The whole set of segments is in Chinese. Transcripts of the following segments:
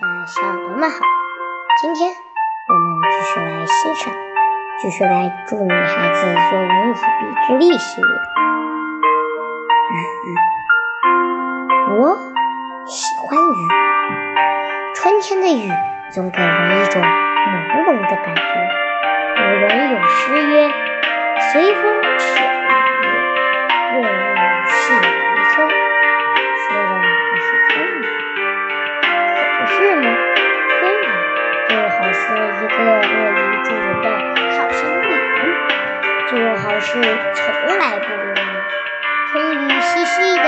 的小朋友们好，今天我们继续来欣赏，继续来祝女孩子作文以笔之力系列。雨，我喜欢雨。春天的雨总给人一种朦胧的感觉。有人有诗曰：“随风起一个乐于助人的好心女人，就好似从来不淋雨。春雨细细的、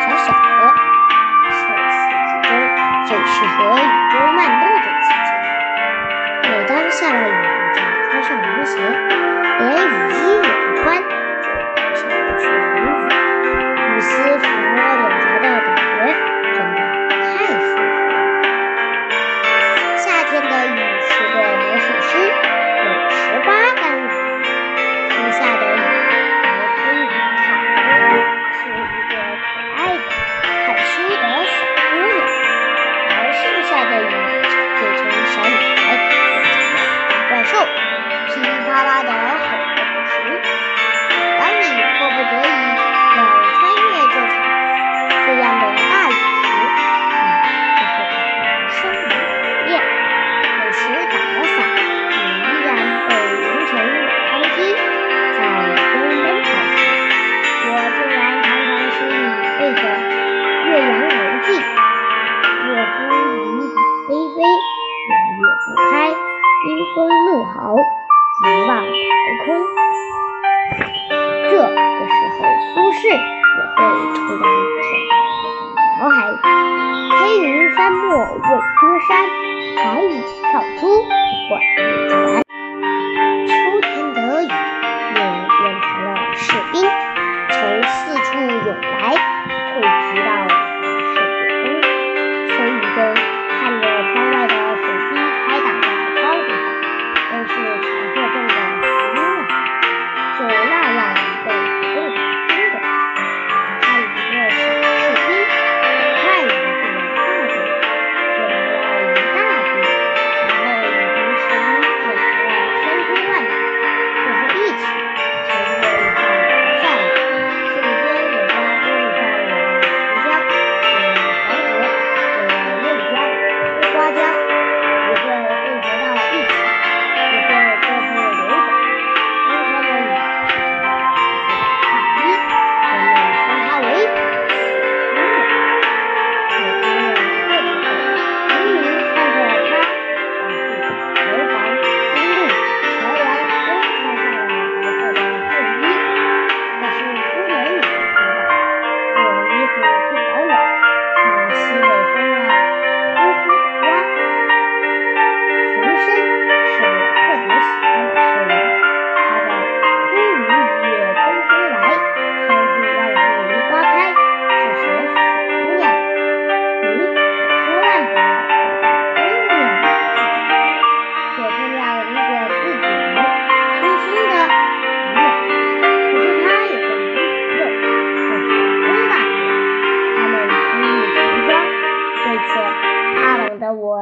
小小的，是四季中最适合雨中漫步的季节。每当下了雨，就穿上凉鞋，连雨衣也不穿。风怒号，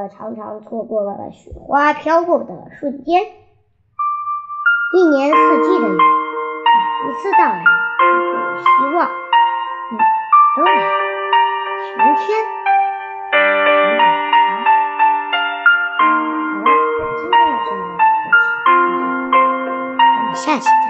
常常错过了雪花飘过的瞬间，一年四季的雨，每一次到来都有希望。雨都来了，晴天，好了，今天的节目就是这样，我们下期再见。